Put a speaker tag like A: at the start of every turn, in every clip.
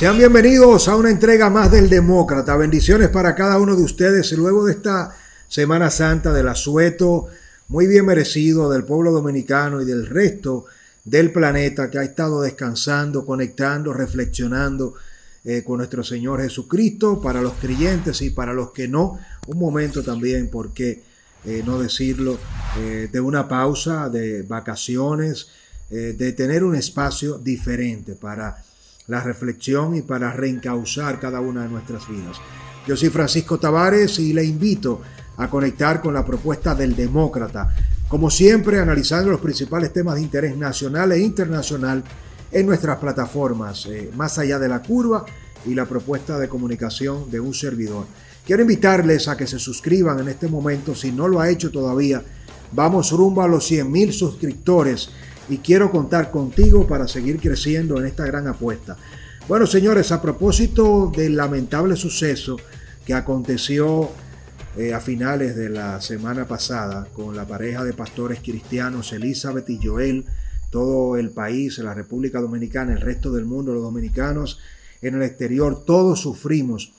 A: Sean bienvenidos a una entrega más del Demócrata. Bendiciones para cada uno de ustedes luego de esta Semana Santa del asueto, muy bien merecido del pueblo dominicano y del resto del planeta que ha estado descansando, conectando, reflexionando eh, con nuestro Señor Jesucristo, para los creyentes y para los que no, un momento también, ¿por qué eh, no decirlo?, eh, de una pausa, de vacaciones, de tener un espacio diferente para la reflexión y para reencauzar cada una de nuestras vidas. Yo soy Francisco Tavares y le invito a conectar con la propuesta del demócrata, como siempre analizando los principales temas de interés nacional e internacional en nuestras plataformas, eh, más allá de la curva y la propuesta de comunicación de un servidor. Quiero invitarles a que se suscriban en este momento, si no lo ha hecho todavía, vamos rumbo a los 100 mil suscriptores y quiero contar contigo para seguir creciendo en esta gran apuesta. Bueno, señores, a propósito del lamentable suceso que aconteció eh, a finales de la semana pasada con la pareja de pastores cristianos Elizabeth y Joel, todo el país, la República Dominicana, el resto del mundo, los dominicanos en el exterior, todos sufrimos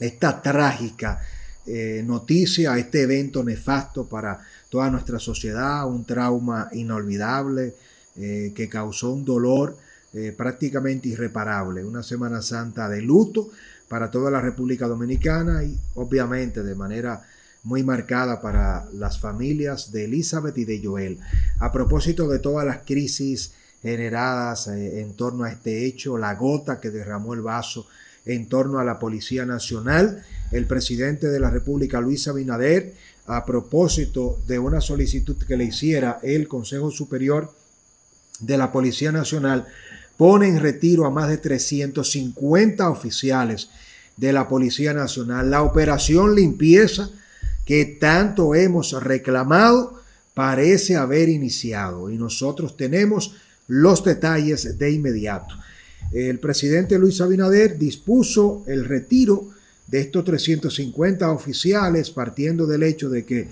A: esta trágica eh, noticia, este evento nefasto para toda nuestra sociedad, un trauma inolvidable eh, que causó un dolor eh, prácticamente irreparable, una Semana Santa de luto para toda la República Dominicana y obviamente de manera muy marcada para las familias de Elizabeth y de Joel. A propósito de todas las crisis generadas eh, en torno a este hecho, la gota que derramó el vaso en torno a la Policía Nacional, el presidente de la República, Luis Abinader, a propósito de una solicitud que le hiciera el Consejo Superior de la Policía Nacional, pone en retiro a más de 350 oficiales de la Policía Nacional. La operación limpieza que tanto hemos reclamado parece haber iniciado y nosotros tenemos los detalles de inmediato. El presidente Luis Abinader dispuso el retiro de estos 350 oficiales, partiendo del hecho de que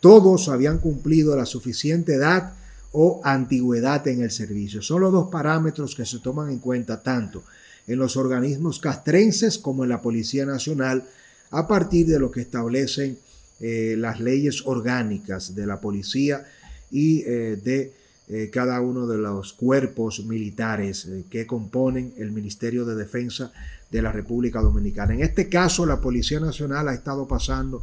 A: todos habían cumplido la suficiente edad o antigüedad en el servicio. Son los dos parámetros que se toman en cuenta tanto en los organismos castrenses como en la Policía Nacional a partir de lo que establecen eh, las leyes orgánicas de la policía y eh, de eh, cada uno de los cuerpos militares que componen el Ministerio de Defensa de la República Dominicana. En este caso, la Policía Nacional ha estado pasando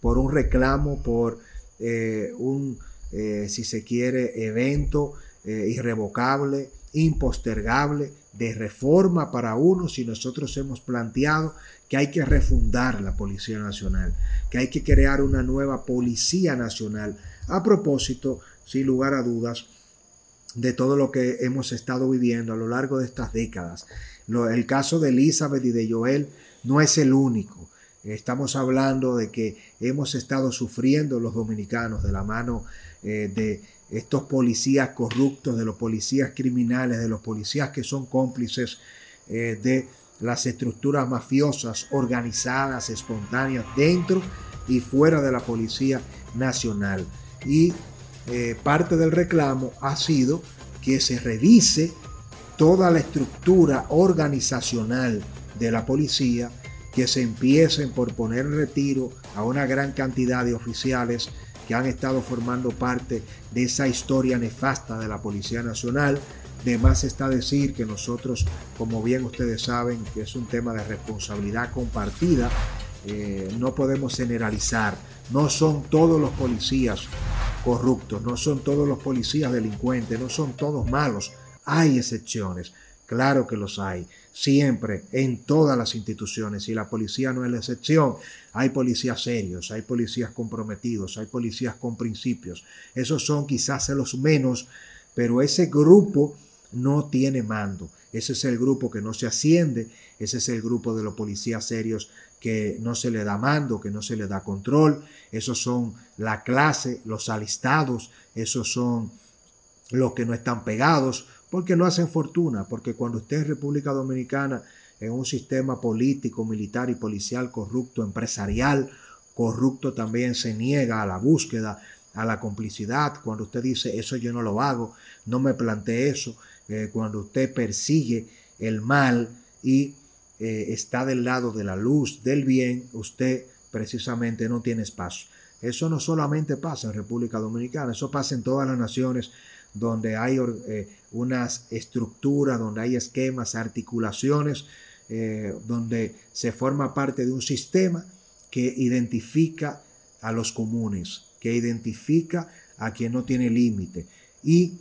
A: por un reclamo, por eh, un, eh, si se quiere, evento eh, irrevocable, impostergable, de reforma para unos y nosotros hemos planteado que hay que refundar la Policía Nacional, que hay que crear una nueva Policía Nacional. A propósito, sin lugar a dudas, de todo lo que hemos estado viviendo a lo largo de estas décadas el caso de Elizabeth y de Joel no es el único. Estamos hablando de que hemos estado sufriendo los dominicanos de la mano eh, de estos policías corruptos, de los policías criminales, de los policías que son cómplices eh, de las estructuras mafiosas organizadas, espontáneas, dentro y fuera de la Policía Nacional. Y eh, parte del reclamo ha sido que se revise toda la estructura organizacional de la policía, que se empiecen por poner en retiro a una gran cantidad de oficiales que han estado formando parte de esa historia nefasta de la Policía Nacional. De más está decir que nosotros, como bien ustedes saben, que es un tema de responsabilidad compartida, eh, no podemos generalizar. No son todos los policías corruptos, no son todos los policías delincuentes, no son todos malos. Hay excepciones, claro que los hay, siempre, en todas las instituciones, y la policía no es la excepción. Hay policías serios, hay policías comprometidos, hay policías con principios. Esos son quizás los menos, pero ese grupo no tiene mando. Ese es el grupo que no se asciende, ese es el grupo de los policías serios que no se le da mando, que no se le da control. Esos son la clase, los alistados, esos son los que no están pegados, porque no hacen fortuna, porque cuando usted es República Dominicana en un sistema político, militar y policial corrupto, empresarial, corrupto también se niega a la búsqueda, a la complicidad, cuando usted dice eso yo no lo hago, no me planteé eso, eh, cuando usted persigue el mal y eh, está del lado de la luz, del bien, usted precisamente no tiene espacio. Eso no solamente pasa en República Dominicana, eso pasa en todas las naciones donde hay eh, unas estructuras, donde hay esquemas, articulaciones, eh, donde se forma parte de un sistema que identifica a los comunes, que identifica a quien no tiene límite. Y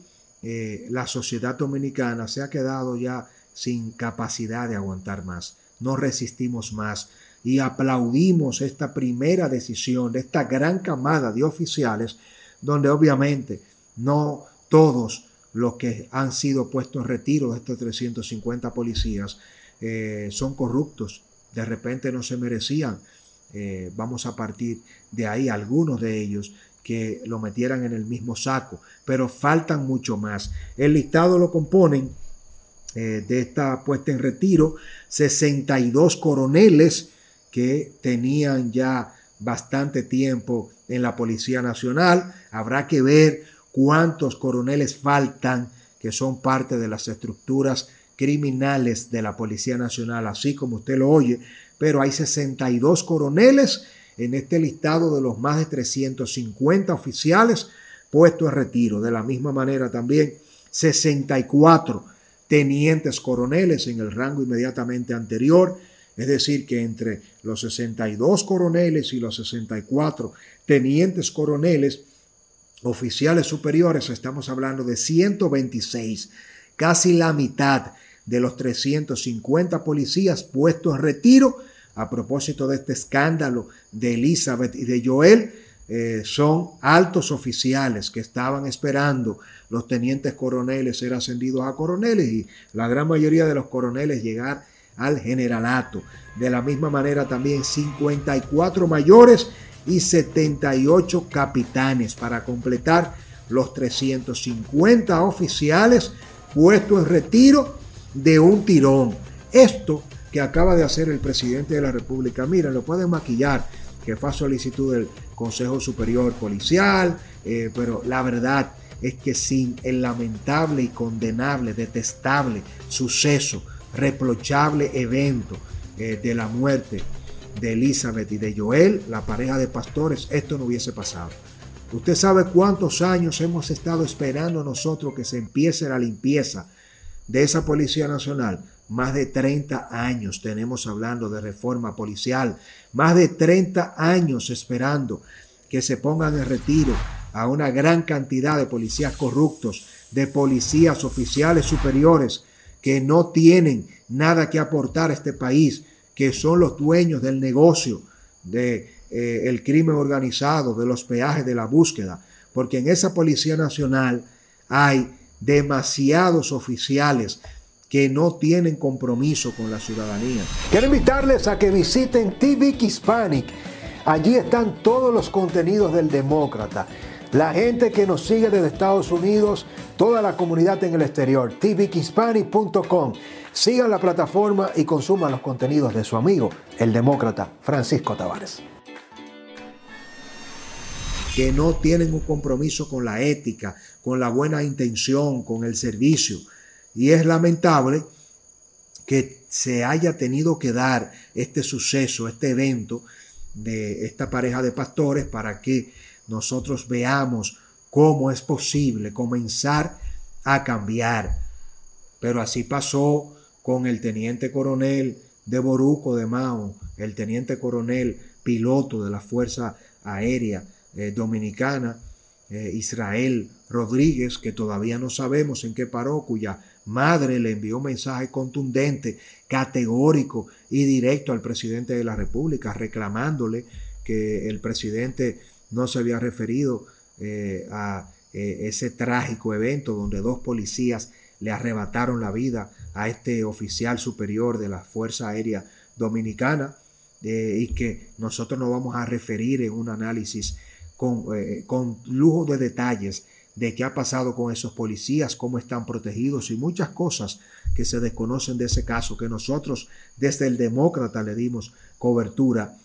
A: la sociedad dominicana se ha quedado ya sin capacidad de aguantar más. No resistimos más y aplaudimos esta primera decisión de esta gran camada de oficiales, donde obviamente no todos los que han sido puestos en retiro de estos 350 policías eh, son corruptos, de repente no se merecían. Eh, vamos a partir de ahí algunos de ellos que lo metieran en el mismo saco, pero faltan mucho más. El listado lo componen eh, de esta puesta en retiro 62 coroneles que tenían ya bastante tiempo en la Policía Nacional. Habrá que ver cuántos coroneles faltan que son parte de las estructuras criminales de la Policía Nacional, así como usted lo oye, pero hay 62 coroneles en este listado de los más de 350 oficiales puestos en retiro. De la misma manera también 64 tenientes coroneles en el rango inmediatamente anterior, es decir, que entre los 62 coroneles y los 64 tenientes coroneles, oficiales superiores, estamos hablando de 126, casi la mitad de los 350 policías puestos en retiro a propósito de este escándalo de Elizabeth y de Joel. Eh, son altos oficiales que estaban esperando los tenientes coroneles ser ascendidos a coroneles y la gran mayoría de los coroneles llegar al generalato. De la misma manera también 54 mayores y 78 capitanes para completar los 350 oficiales puestos en retiro de un tirón. Esto que acaba de hacer el presidente de la República, mira, lo pueden maquillar, que fue a solicitud del Consejo Superior Policial, eh, pero la verdad es que sin el lamentable y condenable, detestable suceso, reprochable evento eh, de la muerte de Elizabeth y de Joel, la pareja de pastores, esto no hubiese pasado. Usted sabe cuántos años hemos estado esperando nosotros que se empiece la limpieza de esa Policía Nacional. Más de 30 años tenemos hablando de reforma policial. Más de 30 años esperando que se pongan en retiro a una gran cantidad de policías corruptos, de policías oficiales superiores que no tienen nada que aportar a este país, que son los dueños del negocio, de eh, crimen organizado, de los peajes, de la búsqueda, porque en esa Policía Nacional hay demasiados oficiales que no tienen compromiso con la ciudadanía. Quiero invitarles a que visiten TV Hispanic. Allí están todos los contenidos del Demócrata. La gente que nos sigue desde Estados Unidos, toda la comunidad en el exterior, tvhispanic.com. Sigan la plataforma y consuman los contenidos de su amigo, el demócrata Francisco Tavares. Que no tienen un compromiso con la ética, con la buena intención, con el servicio. Y es lamentable que se haya tenido que dar este suceso, este evento de esta pareja de pastores para que nosotros veamos cómo es posible comenzar a cambiar. Pero así pasó con el teniente coronel de Boruco de Mao, el teniente coronel piloto de la Fuerza Aérea eh, Dominicana, eh, Israel Rodríguez, que todavía no sabemos en qué paró, cuya madre le envió un mensaje contundente, categórico y directo al presidente de la República, reclamándole que el presidente no se había referido eh, a ese trágico evento donde dos policías le arrebataron la vida a este oficial superior de la Fuerza Aérea Dominicana eh, y que nosotros nos vamos a referir en un análisis con, eh, con lujo de detalles de qué ha pasado con esos policías, cómo están protegidos y muchas cosas que se desconocen de ese caso, que nosotros desde el demócrata le dimos cobertura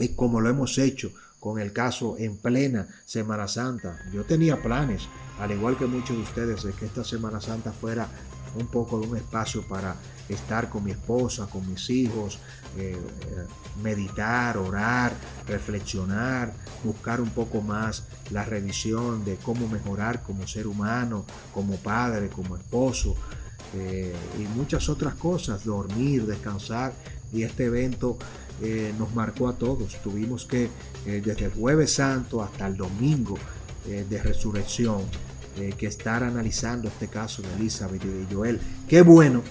A: y como lo hemos hecho con el caso en plena Semana Santa. Yo tenía planes, al igual que muchos de ustedes, de que esta Semana Santa fuera un poco de un espacio para estar con mi esposa, con mis hijos, eh, eh, meditar, orar, reflexionar, buscar un poco más la revisión de cómo mejorar como ser humano, como padre, como esposo eh, y muchas otras cosas, dormir, descansar. Y este evento nos marcó a todos. Tuvimos que, desde el jueves santo hasta el domingo de resurrección, que estar analizando este caso de Elizabeth y de Joel. Qué bueno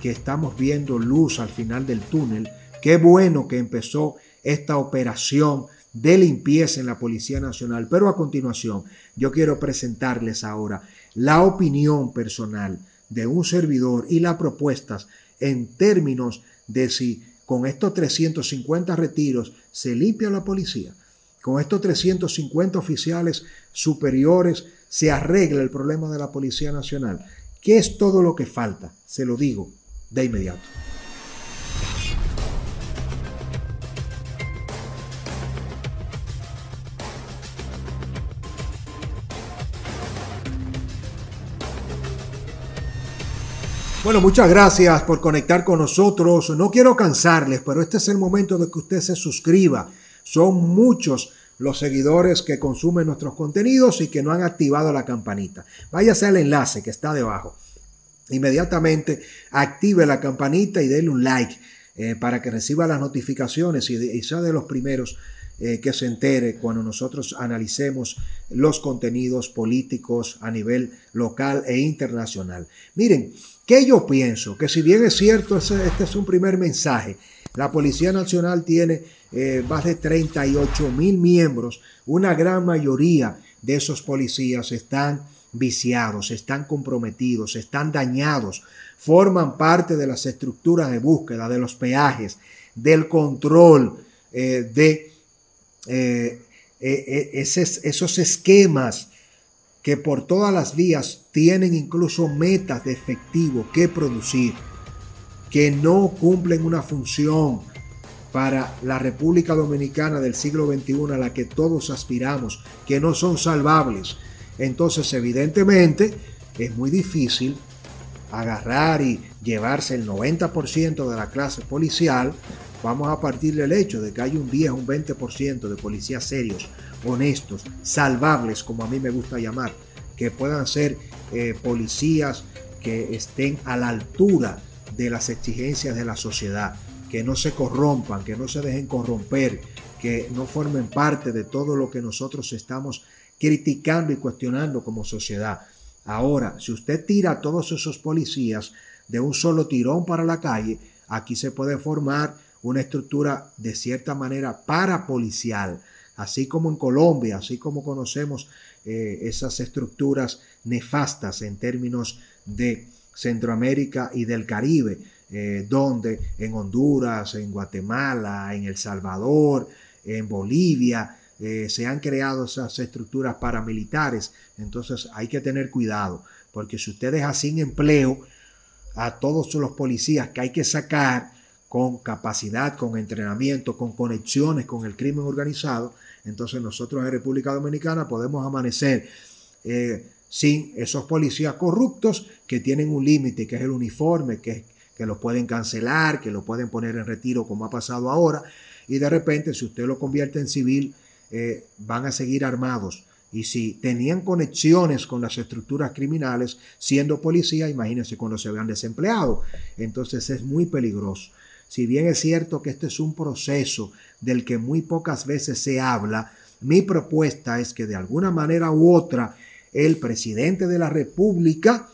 A: que estamos viendo luz al final del túnel. Qué bueno que empezó esta operación de limpieza en la Policía Nacional. Pero a continuación, yo quiero presentarles ahora la opinión personal de un servidor y las propuestas en términos de si con estos 350 retiros se limpia la policía, con estos 350 oficiales superiores se arregla el problema de la Policía Nacional. ¿Qué es todo lo que falta? Se lo digo de inmediato. Bueno, muchas gracias por conectar con nosotros. No quiero cansarles, pero este es el momento de que usted se suscriba. Son muchos los seguidores que consumen nuestros contenidos y que no han activado la campanita. Váyase al enlace que está debajo inmediatamente active la campanita y déle un like eh, para que reciba las notificaciones y, sea de los primeros eh, que se entere cuando nosotros analicemos los contenidos políticos a nivel local e internacional. Miren, que yo pienso que si bien es cierto, este es un primer mensaje, la Policía Nacional tiene eh, más de 38 mil miembros, una gran mayoría de esos policías están viciados, están comprometidos, están dañados, forman parte de las estructuras de búsqueda, de los peajes, del control, eh, de eh, eh, esos esquemas que por todas las vías tienen incluso metas de efectivo que producir, que no cumplen una función para la República Dominicana del siglo XXI a la que todos aspiramos, que no son salvables, entonces, evidentemente, es muy difícil agarrar y llevarse el 90% de la clase policial. Vamos a partir del hecho de que hay un 10, un 20% de policías serios, honestos, salvables, como a mí me gusta llamar, que puedan ser eh, policías que estén a la altura de las exigencias de la sociedad, que no se corrompan, que no se dejen corromper, que no formen parte de todo lo que nosotros estamos criticando y cuestionando como sociedad. Ahora, si usted tira a todos esos policías de un solo tirón para la calle, aquí se puede formar una estructura de cierta manera parapolicial, así como en Colombia, así como conocemos eh, esas estructuras nefastas en términos de Centroamérica y del Caribe, eh, donde en Honduras, en Guatemala, en El Salvador, en Bolivia, eh, se han creado esas estructuras paramilitares. Entonces hay que tener cuidado, porque si usted deja sin empleo a todos los policías que hay que sacar con capacidad, con entrenamiento, con conexiones con el crimen organizado, entonces nosotros en República Dominicana podemos amanecer eh, sin esos policías corruptos que tienen un límite, que es el uniforme, que, que lo pueden cancelar, que lo pueden poner en retiro como ha pasado ahora, y de repente si usted lo convierte en civil, eh, van a seguir armados. Y si tenían conexiones con las estructuras criminales siendo policía, imagínense cuando se vean desempleados. Entonces es muy peligroso. Si bien es cierto que este es un proceso del que muy pocas veces se habla, mi propuesta es que de alguna manera u otra el presidente de la República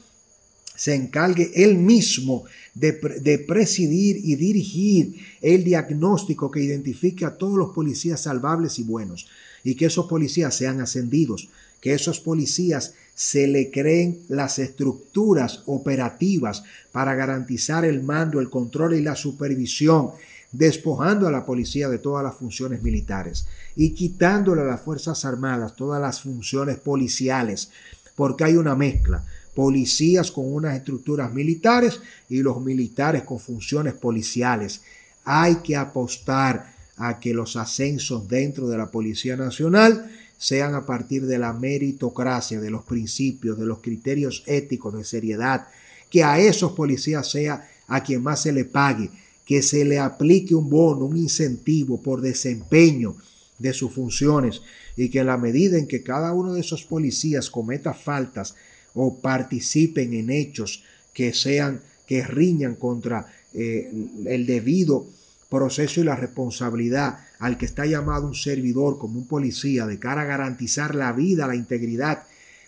A: se encargue él mismo de, de, presidir y dirigir el diagnóstico que identifique a todos los policías salvables y buenos y que esos policías sean ascendidos, que esos policías se le creen las estructuras operativas para garantizar el mando, el control y la supervisión, despojando a la policía de todas las funciones militares y quitándole a las Fuerzas Armadas todas las funciones policiales, porque hay una mezcla policías con unas estructuras militares y los militares con funciones policiales. Hay que apostar a que los ascensos dentro de la Policía Nacional sean a partir de la meritocracia, de los principios, de los criterios éticos de seriedad, que a esos policías sea a quien más se le pague, que se le aplique un bono, un incentivo por desempeño de sus funciones y que en la medida en que cada uno de esos policías cometa faltas o participen en hechos que sean que riñan contra eh, el debido proceso y la responsabilidad al que está llamado un servidor como un policía de cara a garantizar la vida, la integridad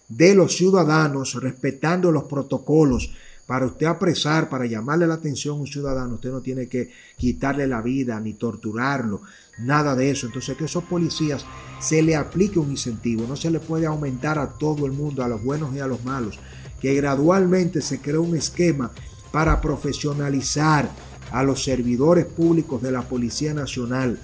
A: de los ciudadanos, respetando los protocolos. Para usted apresar, para llamarle la atención a un ciudadano, usted no tiene que quitarle la vida ni torturarlo, nada de eso. Entonces, que esos policías se le aplique un incentivo, no se le puede aumentar a todo el mundo, a los buenos y a los malos, que gradualmente se crea un esquema para profesionalizar a los servidores públicos de la Policía Nacional,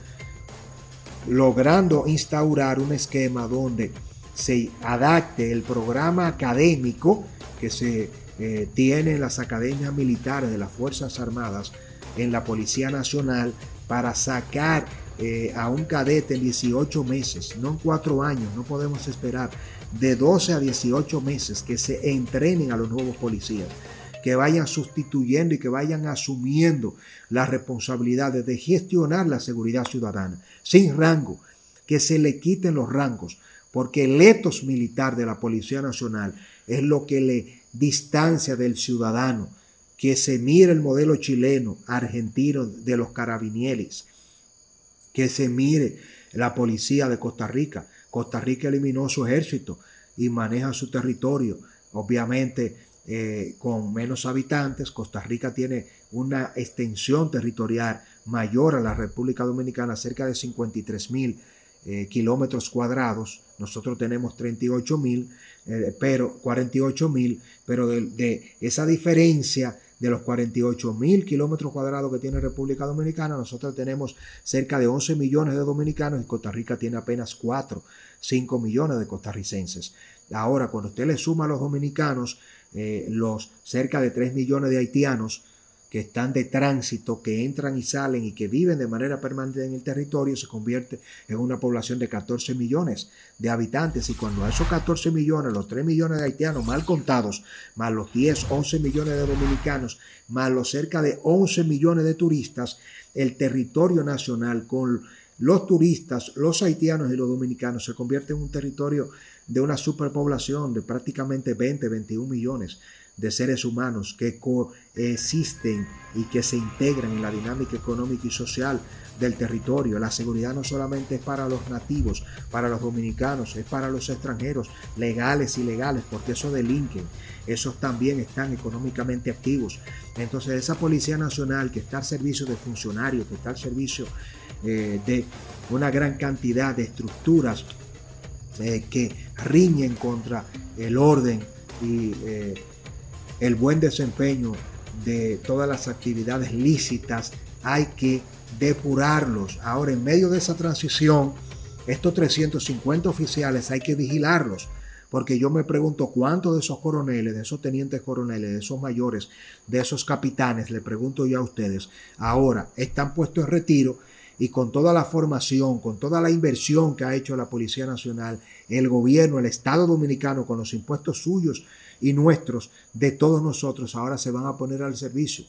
A: logrando instaurar un esquema donde se adapte el programa académico que se eh, tiene en las academias militares de las Fuerzas Armadas en la Policía Nacional para sacar eh, a un cadete en 18 meses, no en 4 años, no podemos esperar, de 12 a 18 meses que se entrenen a los nuevos policías que vayan sustituyendo y que vayan asumiendo las responsabilidades de gestionar la seguridad ciudadana, sin rango, que se le quiten los rangos, porque el etos militar de la Policía Nacional es lo que le distancia del ciudadano, que se mire el modelo chileno, argentino de los carabinieres, que se mire la policía de Costa Rica. Costa Rica eliminó su ejército y maneja su territorio. Obviamente eh, con menos habitantes. Costa Rica tiene una extensión territorial mayor a la República Dominicana, cerca de 53 mil eh, kilómetros cuadrados. Nosotros tenemos 38 mil, eh, pero 48 mil, pero de, esa diferencia de los 48 mil kilómetros cuadrados que tiene República Dominicana, nosotros tenemos cerca de 11 millones de dominicanos y Costa Rica tiene apenas 4, 5 millones de costarricenses. Ahora, cuando usted le suma a los dominicanos, eh, los cerca de 3 millones de haitianos que están de tránsito, que entran y salen y que viven de manera permanente en el territorio, se convierte en una población de 14 millones de habitantes. Y cuando a esos 14 millones, los 3 millones de haitianos mal contados, más los 10, 11 millones de dominicanos, más los cerca de 11 millones de turistas, el territorio nacional con los turistas, los haitianos y los dominicanos se convierte en un territorio de una superpoblación de prácticamente 20, 21 millones de seres humanos que coexisten y que se integran en la dinámica económica y social del territorio. La seguridad no solamente es para los nativos, para los dominicanos, es para los extranjeros, legales y ilegales, porque esos delinquen, esos también están económicamente activos. Entonces esa Policía Nacional que está al servicio de funcionarios, que está al servicio eh, de una gran cantidad de estructuras eh, que riñen contra el orden y eh, el buen desempeño de todas las actividades lícitas, hay que depurarlos. Ahora, en medio de esa transición, estos 350 oficiales hay que vigilarlos, porque yo me pregunto cuántos de esos coroneles, de esos tenientes coroneles, de esos mayores, de esos capitanes, le pregunto yo a ustedes, ahora están puestos en retiro y con toda la formación, con toda la inversión que ha hecho la Policía Nacional, el gobierno, el Estado Dominicano, con los impuestos suyos y nuestros, de todos nosotros, ahora se van a poner al servicio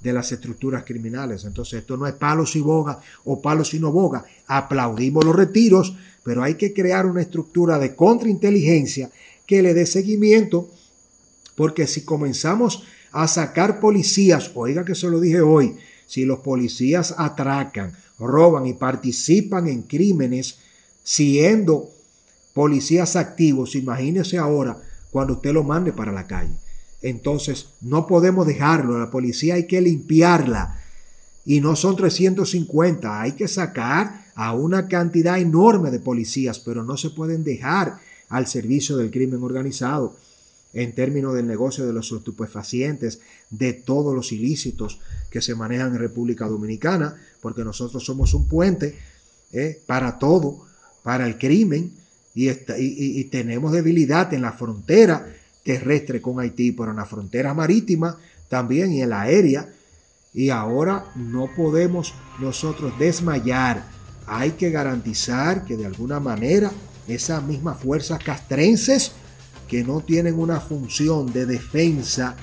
A: de las estructuras criminales. Entonces esto no es palos y boga o palos y no boga. Aplaudimos los retiros, pero hay que crear una estructura de contrainteligencia que le dé seguimiento, porque si comenzamos a sacar policías, oiga que se lo dije hoy, si los policías atracan, roban y participan en crímenes siendo policías activos, imagínese ahora cuando usted lo mande para la calle. Entonces, no podemos dejarlo, la policía hay que limpiarla. Y no son 350, hay que sacar a una cantidad enorme de policías, pero no se pueden dejar al servicio del crimen organizado en términos del negocio de los estupefacientes, de todos los ilícitos que se manejan en República Dominicana, porque nosotros somos un puente eh, para todo, para el crimen, y, y, tenemos debilidad en la frontera terrestre con Haití, pero en la frontera marítima también y en la aérea. Y ahora no podemos nosotros desmayar. Hay que garantizar que de alguna manera esas mismas fuerzas castrenses que no tienen una función de defensa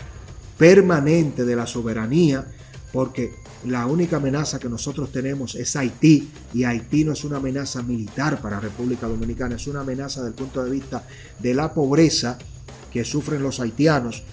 A: permanente de la soberanía, porque la única amenaza que nosotros tenemos es Haití y Haití no es una amenaza militar para República Dominicana, es una amenaza desde el punto de vista de la pobreza que sufren los haitianos.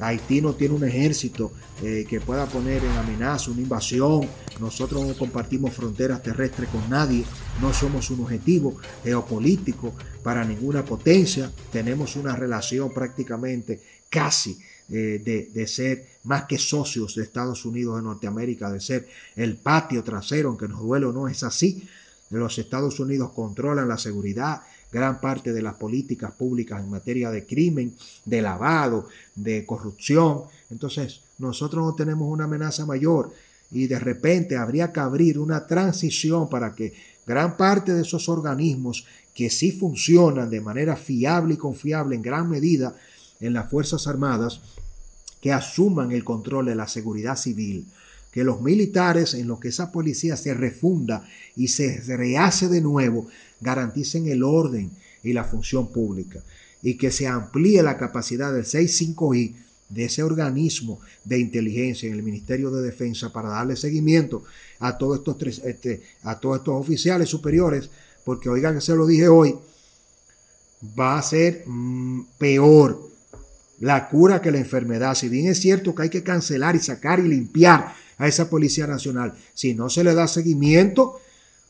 A: Haití no tiene un ejército eh, que pueda poner en amenaza una invasión. Nosotros no compartimos fronteras terrestres con nadie. No somos un objetivo geopolítico para ninguna potencia. Tenemos una relación prácticamente casi de, de, ser más que socios de Estados Unidos de Norteamérica, de ser el patio trasero, aunque nos duele o no, es así. Los Estados Unidos controlan la seguridad, gran parte de las políticas públicas en materia de crimen, de lavado, de corrupción. Entonces, nosotros no tenemos una amenaza mayor y de repente habría que abrir una transición para que gran parte de esos organismos que sí funcionan de manera fiable y confiable en gran medida en las Fuerzas Armadas, que asuman el control de la seguridad civil, que los militares, en lo que esa policía se refunda y se rehace de nuevo, garanticen el orden y la función pública, y que se amplíe la capacidad del 65I de ese organismo de inteligencia en el Ministerio de Defensa para darle seguimiento a todos estos, tres, este, a todos estos oficiales superiores, porque oigan, se lo dije hoy, va a ser mm, peor la cura que la enfermedad. Si bien es cierto que hay que cancelar y sacar y limpiar a esa Policía Nacional, si no se le da seguimiento,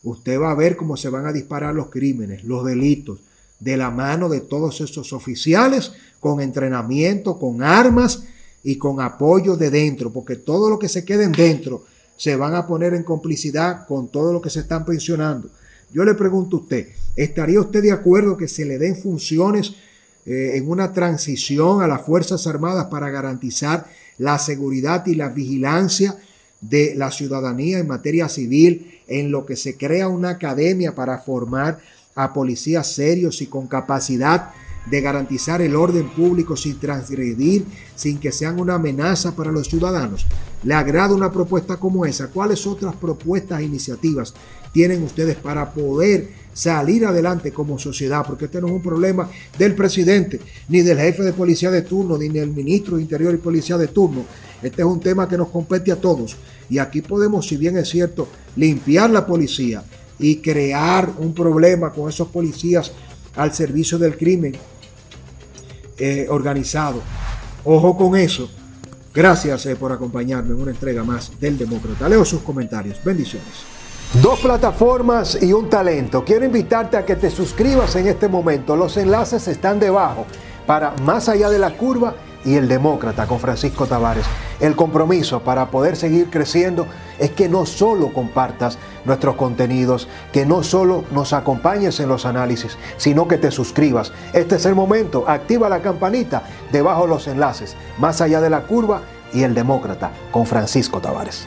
A: usted va a ver cómo se van a disparar los crímenes, los delitos, de la mano de todos esos oficiales, con entrenamiento, con armas y con apoyo de dentro, porque todo lo que se queden dentro se van a poner en complicidad con todo lo que se están pensionando. Yo le pregunto a usted, ¿estaría usted de acuerdo que se le den funciones eh, en una transición a las Fuerzas Armadas para garantizar la seguridad y la vigilancia de la ciudadanía en materia civil, en lo que se crea una academia para formar a policías serios y con capacidad de garantizar el orden público sin transgredir, sin que sean una amenaza para los ciudadanos. ¿Le agrada una propuesta como esa? ¿Cuáles otras propuestas e iniciativas tienen ustedes para poder salir adelante como sociedad, porque este no es un problema del presidente, ni del jefe de policía de turno, ni del ministro de Interior y Policía de turno. Este es un tema que nos compete a todos. Y aquí podemos, si bien es cierto, limpiar la policía y crear un problema con esos policías al servicio del crimen eh, organizado. Ojo con eso. Gracias eh, por acompañarme en una entrega más del Demócrata. Leo sus comentarios. Bendiciones. Dos plataformas y un talento. Quiero invitarte a que te suscribas en este momento. Los enlaces están debajo para Más allá de la curva y el Demócrata con Francisco Tavares. El compromiso para poder seguir creciendo es que no solo compartas nuestros contenidos, que no solo nos acompañes en los análisis, sino que te suscribas. Este es el momento. Activa la campanita debajo de los enlaces. Más allá de la curva y el Demócrata con Francisco Tavares.